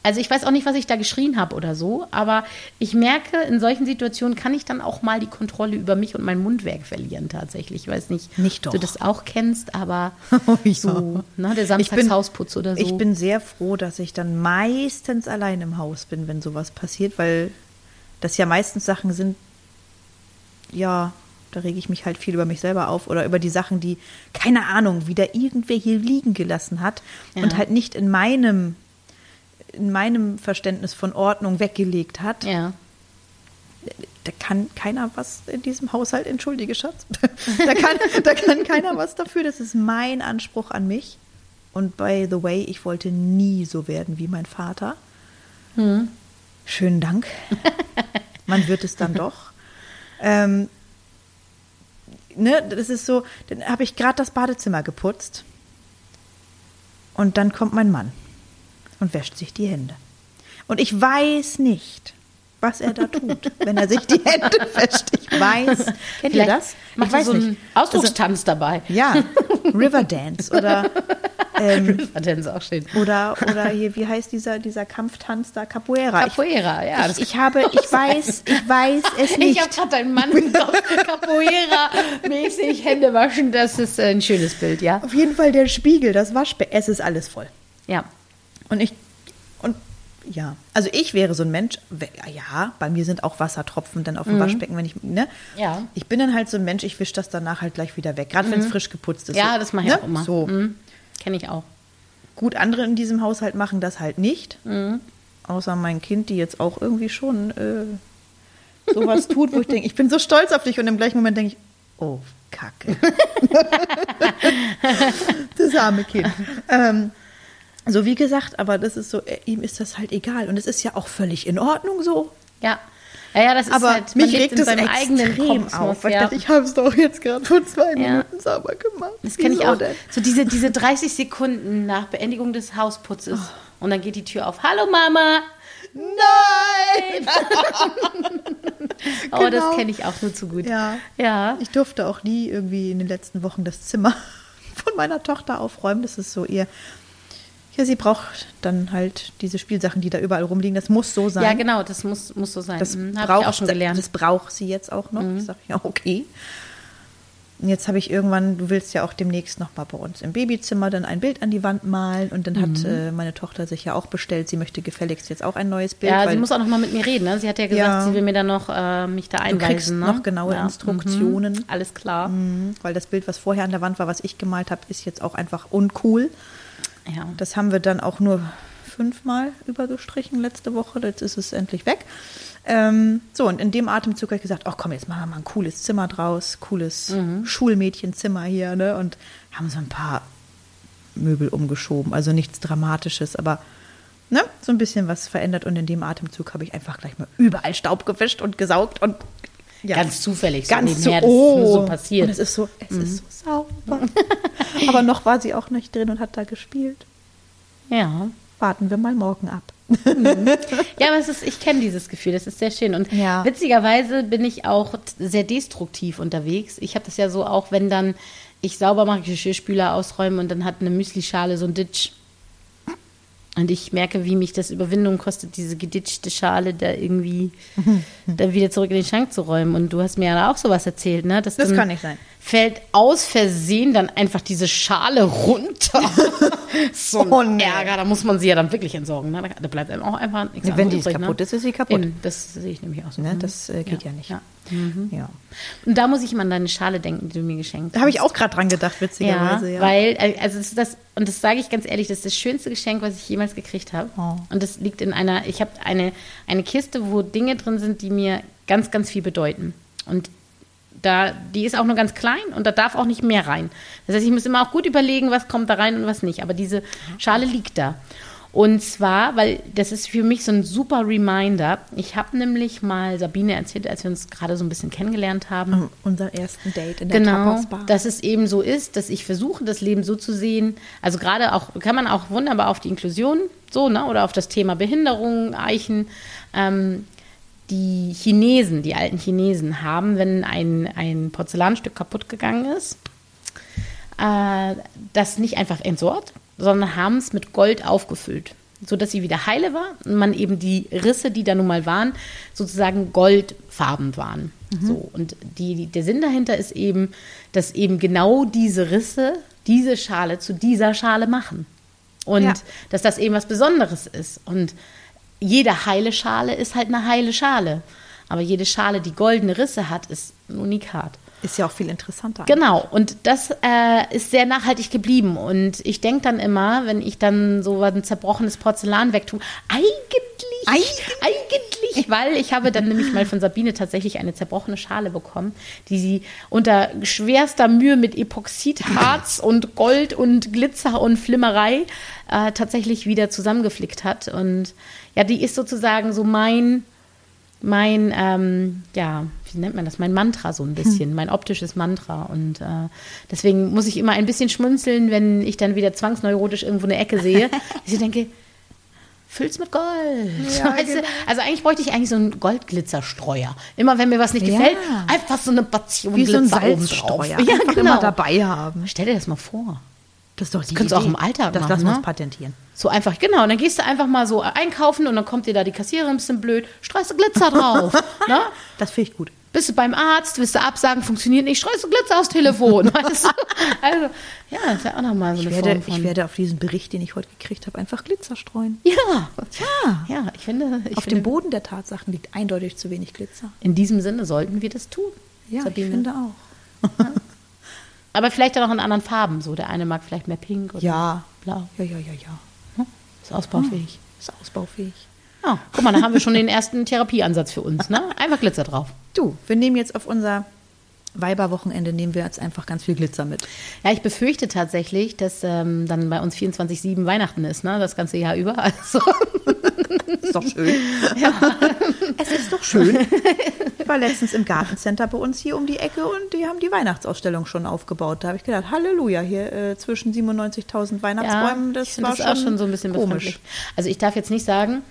Also ich weiß auch nicht, was ich da geschrien habe oder so, aber ich merke, in solchen Situationen kann ich dann auch mal die Kontrolle über mich und mein Mundwerk verlieren tatsächlich. Ich weiß nicht, Nicht ob du das auch kennst, aber Oh ja. so, ne, der Samstagshausputz oder so. Ich bin sehr froh, dass ich dann meistens allein im Haus bin, wenn sowas passiert, weil das ja meistens Sachen sind, ja, da rege ich mich halt viel über mich selber auf oder über die Sachen, die, keine Ahnung, wieder irgendwer hier liegen gelassen hat und Ja. halt nicht in meinem, in meinem Verständnis von Ordnung weggelegt hat. ja. Da kann keiner was in diesem Haushalt, entschuldige Schatz. Da kann, da kann keiner was dafür. Das ist mein Anspruch an mich. Und by the way, ich wollte nie so werden wie mein Vater. Schönen Dank. Man wird es dann doch. Ähm, ne, das ist so, dann habe ich gerade das Badezimmer geputzt. Und dann kommt mein Mann und wäscht sich die Hände. Und ich weiß nicht, was er da tut, wenn er sich die Hände wäscht. Ich weiß. Kennt ihr das? Macht ich weiß so einen nicht. Also, Ausdruckstanz dabei. ja, Riverdance oder ähm, er das auch schön. oder oder hier wie heißt dieser dieser Kampftanz da Capoeira. Ich- Capoeira, ja. das ich, ich habe, ich weiß, ich weiß es Ich nicht. habe gerade deinen Mann Capoeira-mäßig Hände waschen. Das ist ein schönes Bild, ja. Auf jeden Fall der Spiegel, das Waschbecken, es ist alles voll. Ja. Und ich, und ja, also ich wäre so ein Mensch, ja, bei mir sind auch Wassertropfen dann auf dem Waschbecken, wenn ich, ne? Mhm. Ja. Ich bin dann halt so ein Mensch, ich wische das danach halt gleich wieder weg, gerade wenn es frisch geputzt ist. Mhm. Ja, so, das mache ich ne? auch immer. So. Mhm. Kenne ich auch. Gut, andere in diesem Haushalt machen das halt nicht. Mhm. Außer mein Kind, die jetzt auch irgendwie schon äh, sowas tut, wo ich denke, ich bin so stolz auf dich und im gleichen Moment denke ich, oh, Kacke. das arme Kind. Ähm, Also wie gesagt, aber das ist so, äh, ihm ist das halt egal. Und es ist ja auch völlig in Ordnung so. Ja. Ja, ja, das ist Aber halt, mich regt in es eigenen Kosmos, auf. Weil ich ja. dachte, ich habe es doch jetzt gerade vor zwei Ja. Minuten sauber gemacht. Das kenne ich auch. denn? So diese, diese 30 Sekunden nach Beendigung des Hausputzes. Oh. Und dann geht die Tür auf. Hallo Mama! Nein! Oh, das Genau. kenne ich auch nur zu gut. Ja. Ja. Ich durfte auch nie irgendwie in den letzten Wochen das Zimmer von meiner Tochter aufräumen. Das ist so ihr. Ja, sie braucht dann halt diese Spielsachen, die da überall rumliegen. Das muss so sein. Ja, genau, das muss, muss so sein. Das Mhm, Habe braucht ich auch schon gelernt. Mhm. Das braucht sie jetzt auch noch. Ich sage ja, okay. Und jetzt habe ich irgendwann, du willst ja auch demnächst noch mal bei uns im Babyzimmer dann ein Bild an die Wand malen. Und dann Mhm. hat äh, meine Tochter sich ja auch bestellt, sie möchte gefälligst jetzt auch ein neues Bild. ja, sie muss auch noch mal mit mir reden. Ne? Sie hat ja gesagt, Ja. sie will mir dann noch äh, mich da du einweisen. kriegst ne? noch genaue ja. Instruktionen. Mhm. Alles klar. Mhm, Weil das Bild, was vorher an der Wand war, was ich gemalt habe, ist jetzt auch einfach uncool. Ja. Das haben wir dann auch nur fünfmal übergestrichen letzte Woche. Jetzt ist es endlich weg. Ähm, so, und in dem Atemzug habe ich gesagt, ach komm, jetzt machen wir mal ein cooles Zimmer draus, cooles Schulmädchenzimmer hier, ne? Und haben so ein paar Möbel umgeschoben. Also nichts Dramatisches, aber ne, so ein bisschen was verändert. Und in dem Atemzug habe ich einfach gleich mal überall Staub gewischt und gesaugt und ja, Ganz zufällig, so ganz nebenher, so, das ist nur oh. so passiert. Mhm. Und es ist so, es ist so sauber. aber noch war sie auch nicht drin und hat da gespielt. Ja. Warten wir mal morgen ab. Ja, aber es ist, ich kenne dieses Gefühl, das ist sehr schön. Und Ja. witzigerweise bin ich auch sehr destruktiv unterwegs. Ich habe das ja so auch, wenn dann ich sauber mache, Geschirrspüler ausräume und dann hat eine Müslischale so ein Ditch. Und ich merke, wie mich das Überwindung kostet, diese geditschte Schale da irgendwie dann wieder zurück in den Schrank zu räumen. Und du hast mir ja auch sowas erzählt, ne? Dass Das dann kann nicht sein. Fällt aus Versehen dann einfach diese Schale runter. so ein Oh, nee. Ärger, da muss man sie ja dann wirklich entsorgen. Ne? Da- Da bleibt einem auch einfach nichts Ja, wenn die übrig, kaputt ne? ist, ist sie kaputt. Eben, das sehe ich nämlich auch so. Ne, Mhm. das äh, geht ja, nicht. Ja. Ja. Und da muss ich immer an deine Schale denken, die du mir geschenkt Da hast. habe ich auch gerade dran gedacht, witzigerweise. Ja, weil, äh, also das das, und das sage ich ganz ehrlich, das ist das schönste Geschenk, was ich jemals gekriegt habe. Oh. Und das liegt in einer, ich habe eine, eine Kiste, wo Dinge drin sind, die mir ganz, ganz viel bedeuten. Und da, die ist auch nur ganz klein und da darf auch nicht mehr rein. Das heißt, ich muss immer auch gut überlegen, was kommt da rein und was nicht. Aber diese Schale liegt da. Und zwar, weil das ist für mich so ein super Reminder. Ich habe nämlich mal Sabine erzählt, als wir uns gerade so ein bisschen kennengelernt haben. Unser ersten Date in der Genau, dass es eben so ist, dass ich versuche, das Leben so zu sehen. Also gerade auch, kann man auch wunderbar auf die Inklusion so, ne, oder auf das Thema Behinderung, Eichen. Ähm, die Chinesen, die alten Chinesen haben, wenn ein, ein Porzellanstück kaputt gegangen ist, äh, das nicht einfach entsorgt, sondern haben es mit Gold aufgefüllt, sodass sie wieder heile war und man eben die Risse, die da nun mal waren, sozusagen goldfarben waren. So, und die, der Sinn dahinter ist eben, dass eben genau diese Risse diese Schale zu dieser Schale machen. Und Ja. dass das eben was Besonderes ist. Und jede heile Schale ist halt eine heile Schale. Aber jede Schale, die goldene Risse hat, ist ein Unikat. ist ja auch viel interessanter. Genau, und das äh, ist sehr nachhaltig geblieben. Und ich denke dann immer, wenn ich dann so ein zerbrochenes Porzellan wegtue, eigentlich, Eigentlich? eigentlich, weil ich habe dann nämlich mal von Sabine tatsächlich eine zerbrochene Schale bekommen, die sie unter schwerster Mühe mit Epoxidharz und Gold und Glitzer und Flimmerei äh, tatsächlich wieder zusammengeflickt hat. Und ja, die ist sozusagen so mein mein, ähm, ja, wie nennt man das? Mein Mantra so ein bisschen, mein optisches Mantra. Und äh, deswegen muss ich immer ein bisschen schmunzeln, wenn ich dann wieder zwangsneurotisch irgendwo eine Ecke sehe. ich denke, füll's mit Gold. Ja, weißt du? genau. Also eigentlich bräuchte ich eigentlich so einen Goldglitzerstreuer. Immer wenn mir was nicht Ja. gefällt, einfach so eine Portion Wie so ein Glitzer Salzstreuer. Ja, Einfach genau. immer dabei haben. Stell dir das mal vor. Das ist doch die könntest du auch Idee. im Alltag Das machen, lassen wir ne? uns patentieren. So einfach, genau. Und dann gehst du einfach mal so einkaufen und dann kommt dir da die Kassiererin ein bisschen blöd, streust du Glitzer drauf. ne? Das finde ich gut. Bist du beim Arzt, willst du absagen, funktioniert nicht, streust du Glitzer aufs Telefon. Weißt du? Also, ja, das ist ja auch nochmal so Ich eine werde, Form von. ich werde auf diesen Bericht, den ich heute gekriegt habe, einfach Glitzer streuen. ja, Ja. ja, ich finde, ich auf finde dem Boden der Tatsachen liegt eindeutig zu wenig Glitzer. in diesem Sinne sollten wir das tun. Ja, Sabine. ich finde auch. Aber vielleicht dann auch in anderen Farben. So, der eine mag vielleicht mehr pink oder Ja. blau. Ja, ja, ja, ja. Ist ausbaufähig. Ist ausbaufähig. Ja, guck mal, da haben wir schon den ersten Therapieansatz für uns. Ne? Einfach Glitzer drauf. Du, wir nehmen jetzt auf unser Weiberwochenende nehmen wir jetzt einfach ganz viel Glitzer mit. Ja, ich befürchte tatsächlich, dass ähm, dann bei uns 24-7 Weihnachten ist, ne? Das ganze Jahr über. Also. Ist doch schön. Ja. Es ist doch schön. Ich war letztens im Gartencenter bei uns hier um die Ecke und die haben die Weihnachtsausstellung schon aufgebaut. Da habe ich gedacht, Halleluja, hier äh, zwischen 97.000 Weihnachtsbäumen, das ich war das schon, auch schon so ein bisschen komisch. befremdlich. Also ich darf jetzt nicht sagen,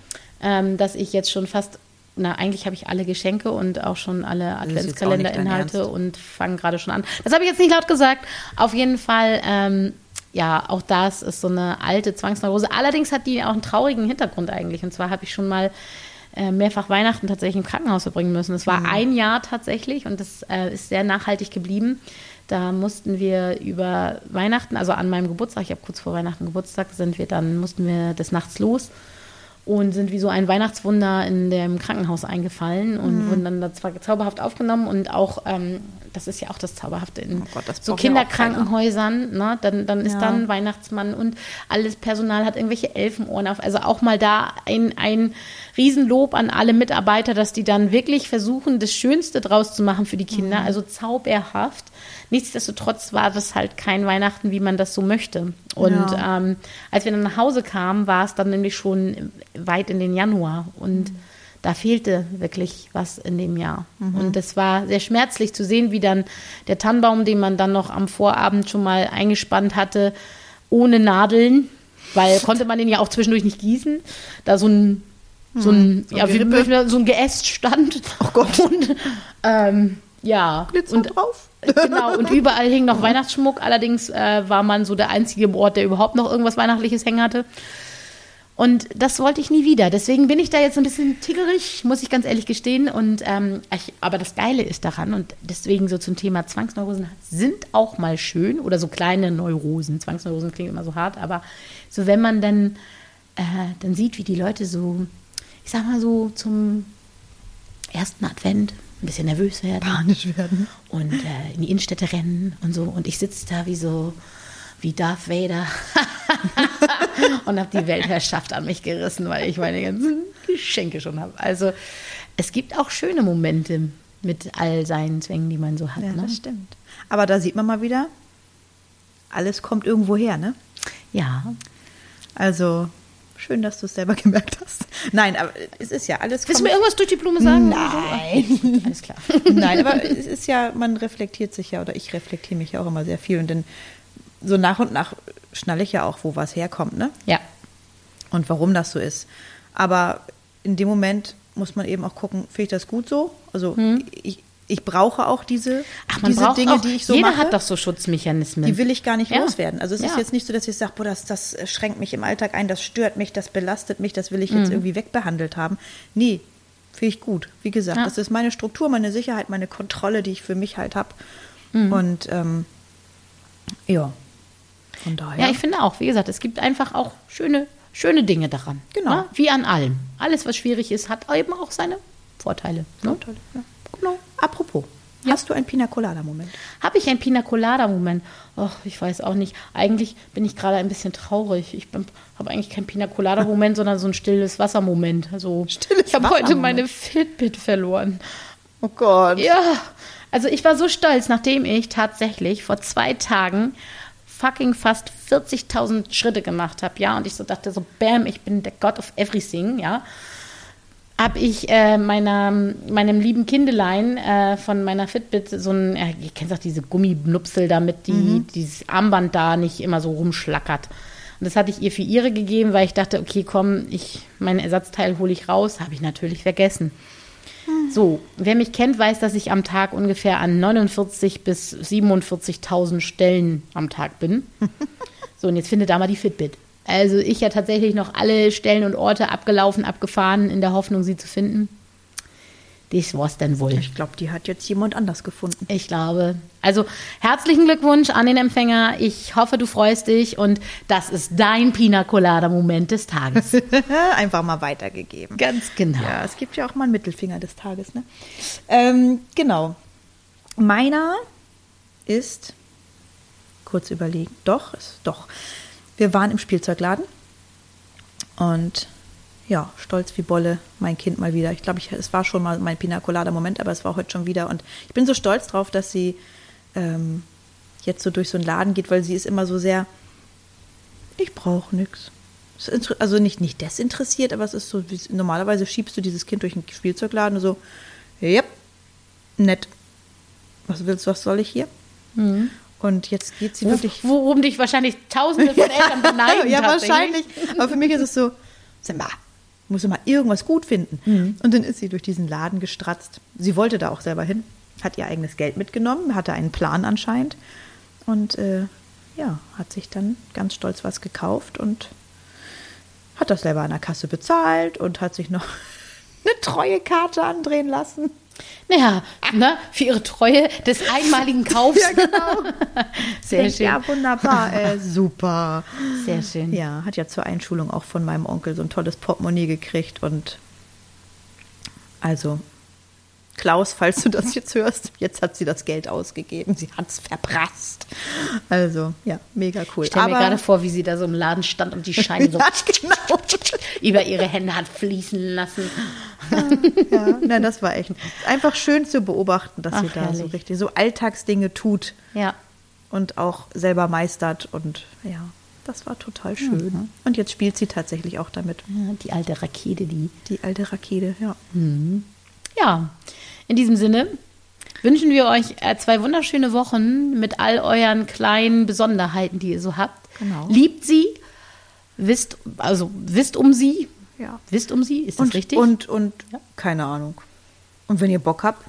ähm, dass ich jetzt schon fast, na eigentlich habe ich alle Geschenke und auch schon alle Adventskalenderinhalte und fange gerade schon an. Das habe ich jetzt nicht laut gesagt. Auf jeden Fall, ähm, ja, auch das ist so eine alte Zwangsneurose. Allerdings hat die auch einen traurigen Hintergrund eigentlich. Und zwar habe ich schon mal äh, mehrfach Weihnachten tatsächlich im Krankenhaus verbringen müssen. Es Mhm. war ein Jahr tatsächlich und das äh, ist sehr nachhaltig geblieben. Da mussten wir über Weihnachten, also an meinem Geburtstag, ich habe kurz vor Weihnachten Geburtstag, sind wir dann, mussten wir des Nachts los und sind wie so ein Weihnachtswunder in dem Krankenhaus eingefallen und Mhm. wurden dann da zwar zauberhaft aufgenommen und auch, ähm, das ist ja auch das Zauberhafte in Oh Gott, das so Kinderkrankenhäusern, ne? dann, dann ist Ja. dann Weihnachtsmann und alles Personal hat irgendwelche Elfenohren auf. Also auch mal da ein, ein Riesenlob an alle Mitarbeiter, dass die dann wirklich versuchen, das Schönste draus zu machen für die Kinder, Mhm. also zauberhaft. Nichtsdestotrotz war das halt kein Weihnachten, wie man das so möchte. Und Ja. ähm, als wir dann nach Hause kamen, war es dann nämlich schon weit in den Januar und da fehlte wirklich was in dem Jahr. Und das war sehr schmerzlich zu sehen, wie dann der Tannenbaum, den man dann noch am Vorabend schon mal eingespannt hatte, ohne Nadeln, weil konnte man den ja auch zwischendurch nicht gießen, da so ein so ein, So ja, wie, so ein Geäst stand. Oh Gott. Und, ähm, ja. Glitzer und, drauf. Genau, und überall hing noch Weihnachtsschmuck. Allerdings äh, war man so der einzige im Ort, der überhaupt noch irgendwas Weihnachtliches hängen hatte. Und das wollte ich nie wieder. Deswegen bin ich da jetzt ein bisschen tickerig, muss ich ganz ehrlich gestehen. Und ähm, ich, aber das Geile ist daran, und deswegen so zum Thema Zwangsneurosen sind auch mal schön oder so kleine Neurosen. Zwangsneurosen klingt immer so hart, aber so wenn man dann, äh, dann sieht, wie die Leute so, ich sag mal so zum ersten Advent ein bisschen nervös werden Panisch werden. und äh, in die Innenstädte rennen und so. Und ich sitze da wie so, wie Darth Vader und habe die Weltherrschaft an mich gerissen, weil ich meine ganzen Geschenke schon habe. Also es gibt auch schöne Momente mit all seinen Zwängen, die man so hat. Ja, ne? das stimmt. Aber da sieht man mal wieder, alles kommt irgendwo her, ne? Ja, Also schön, dass du es selber gemerkt hast. Nein, aber es ist ja alles. willst du mir irgendwas durch die Blume sagen? Nein. Alles klar. Nein, aber es ist ja, man reflektiert sich ja, oder ich reflektiere mich ja auch immer sehr viel. Und dann so nach und nach schnalle ich ja auch, wo was herkommt, ne? Ja, Und warum das so ist. Aber in dem Moment muss man eben auch gucken, finde ich das gut so? Also ich, ich brauche auch diese, Hm. Ach, diese Dinge, auch, die ich so jeder mache. hat doch so Schutzmechanismen. die will ich gar nicht Ja. loswerden. Also es ist Ja. jetzt nicht so, dass ich sage, boah, das, das schränkt mich im Alltag ein, das stört mich, das belastet mich, das will ich Mhm. jetzt irgendwie wegbehandelt haben. Nee, finde ich gut. Wie gesagt, Ja. das ist meine Struktur, meine Sicherheit, meine Kontrolle, die ich für mich halt habe. Mhm. Und ähm, ja, von daher. Ja, ich finde auch, wie gesagt, es gibt einfach auch schöne, schöne Dinge daran. Genau. Ne? Wie an allem. Alles, was schwierig ist, hat eben auch seine Vorteile. Ne? Toll, ja. Genau. Apropos, hast du einen Pina Colada-Moment? Habe ich einen Pina Colada-Moment? Ach, ich weiß auch nicht. Eigentlich bin ich gerade ein bisschen traurig. Ich habe eigentlich keinen Pina Colada-Moment, sondern so ein stilles Wasser-Moment. Also, Stilles ich habe heute meine Fitbit verloren. Oh Gott. Ja, also ich war so stolz, nachdem ich tatsächlich vor zwei Tagen fucking fast 40.000 Schritte gemacht habe, ja, und ich so dachte so, bam, ich bin der God of Everything, ja, habe ich äh, meiner, meinem lieben Kindelein äh, von meiner Fitbit so ein, ja, ihr kennt doch diese Gummibnupsel, damit die, dieses Armband da nicht immer so rumschlackert. Und das hatte ich ihr für ihre gegeben, weil ich dachte, okay, komm, ich, mein Ersatzteil hole ich raus, habe ich natürlich vergessen. So, wer mich kennt, weiß, dass ich am Tag ungefähr an 49 bis 47.000 Stellen am Tag bin. So, und jetzt findet da mal die Fitbit. Also ich ja tatsächlich noch alle Stellen und Orte abgelaufen, abgefahren, in der Hoffnung, sie zu finden. Das war's dann wohl. Ich glaube, die hat jetzt jemand anders gefunden. Ich glaube. Also herzlichen Glückwunsch an den Empfänger. Ich hoffe, du freust dich und das ist dein Pina Colada Moment des Tages. Einfach mal weitergegeben. Ganz genau. Ja, es gibt ja auch mal einen Mittelfinger des Tages, ne? Ähm, genau. Meiner ist, kurz überlegen, doch, ist, doch. Wir waren im Spielzeugladen und ja, stolz wie Bolle, mein Kind mal wieder. Ich glaube, es war schon mal mein Pinacolada-Moment, aber es war heute schon wieder. Und ich bin so stolz drauf, dass sie ähm, jetzt so durch so einen Laden geht, weil sie ist immer so sehr, ich brauche nichts. Also nicht, nicht desinteressiert, aber es ist so, wie, normalerweise schiebst du dieses Kind durch einen Spielzeugladen und so, ja, nett. Was willst du, was soll ich hier? Mhm. Und jetzt geht sie wirklich. Worum dich wahrscheinlich tausende von Eltern beneiden. ja, wahrscheinlich. Aber für mich ist es so, sag mal, muss mal irgendwas gut finden. Mhm. Und dann ist sie durch diesen Laden gestratzt. Sie wollte da auch selber hin, hat ihr eigenes Geld mitgenommen, hatte einen Plan anscheinend und äh, ja, hat sich dann ganz stolz was gekauft und hat das selber an der Kasse bezahlt und hat sich noch eine treue Karte andrehen lassen. Naja, ne, für ihre Treue des einmaligen Kaufs. ja, genau. Sehr schön. Ja, wunderbar. Äh, super. Sehr schön. Ja, hat ja zur Einschulung auch von meinem Onkel so ein tolles Portemonnaie gekriegt und also Klaus, falls du das jetzt hörst, jetzt hat sie das Geld ausgegeben. Sie hat es verprasst. Also, ja, mega cool. Ich stelle mir gerade vor, wie sie da so im Laden stand und die Scheine so genau. über ihre Hände hat fließen lassen. Ja, nein, das war echt einfach schön zu beobachten, dass Ach, sie da herrlich. so richtig so Alltagsdinge tut. Ja. Und auch selber meistert und ja. Das war total schön. Mhm. Und jetzt spielt sie tatsächlich auch damit. Ja, die alte Rakete, die. Die alte Rakete, ja. Mhm. Ja, in diesem Sinne wünschen wir euch äh, zwei wunderschöne Wochen mit all euren kleinen Besonderheiten, die ihr so habt. Genau. Liebt sie, wisst, also wisst um sie. Ja. Wisst um sie, ist das und, richtig? Und, und ja. keine Ahnung. Und wenn ihr Bock habt,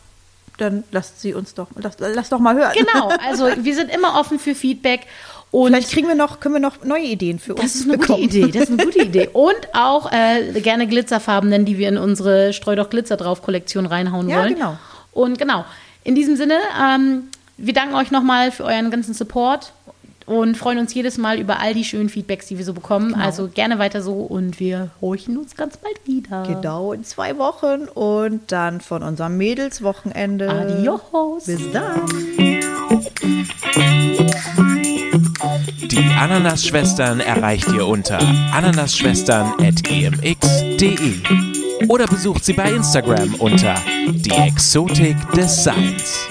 dann lasst sie uns doch, lasst, lasst doch mal hören. Genau, also wir sind immer offen für Feedback und Vielleicht kriegen wir noch, können wir noch neue Ideen für das uns. Das ist eine bekommen. gute Idee. Das ist eine gute Idee. Und auch äh, gerne Glitzerfarbenen, die wir in unsere Streu doch Glitzer drauf Kollektion reinhauen ja, wollen. Ja, genau. Und genau. In diesem Sinne, ähm, wir danken euch nochmal für euren ganzen Support und freuen uns jedes Mal über all die schönen Feedbacks, die wir so bekommen. Genau. Also gerne weiter so und wir horchen uns ganz bald wieder. Genau, in zwei Wochen und dann von unserem Mädelswochenende. Adios. Bis dann. Die Ananas-Schwestern erreicht ihr unter ananasschwestern.gmx.de oder besucht sie bei Instagram unter die Exotik des Seins.